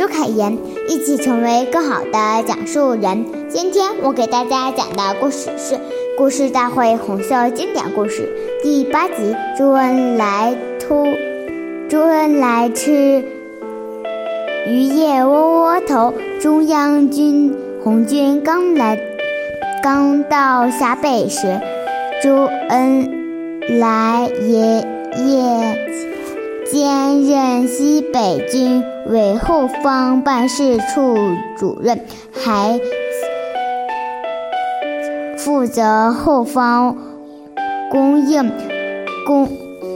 周凯言，一起成为更好的讲述人。今天我给大家讲的故事是《故事大会红色经典故事》第八集《朱恩来突朱恩来吃鱼叶窝窝头》。中央军红军刚来刚到陕北时，朱恩来也。西北军委后方办事处主任，还负责后方供应工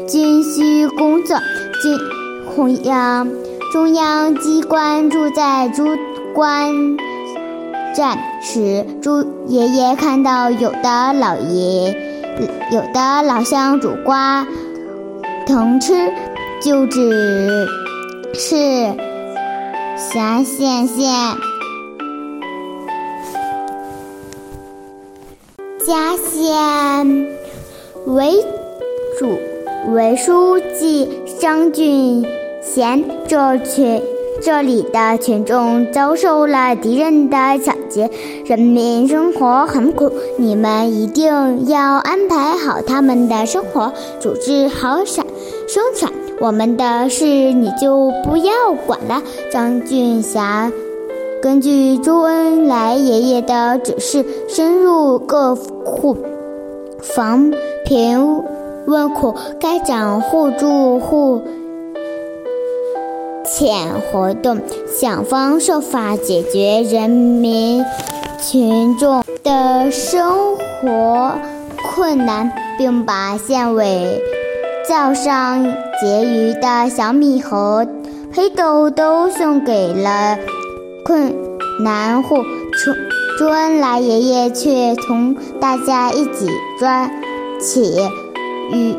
军需工作。军中央中央机关住在朱关站时，朱爷爷看到有的老爷有的老乡煮瓜藤吃。就只是辖县县家县为主。为书记。张俊。贤，这群这里的群众遭受了敌人的抢劫，人民生活很苦，你们一定要安排好他们的生活，组织好产生产。我们的事你就不要管了。张俊霞根据周恩来爷爷的指示，深入各户防贫问苦，开展互助互遣活动，想方设法解决人民群众的生活困难，并把县委。灶上结余的小米和黑豆都送给了困难户，朱恩来爷爷却同大家一起抓起鱼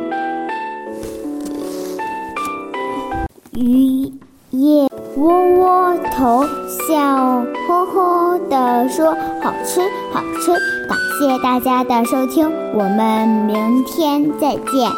鱼叶窝窝头，笑呵呵地说：“好吃，好吃！”感谢大家的收听，我们明天再见。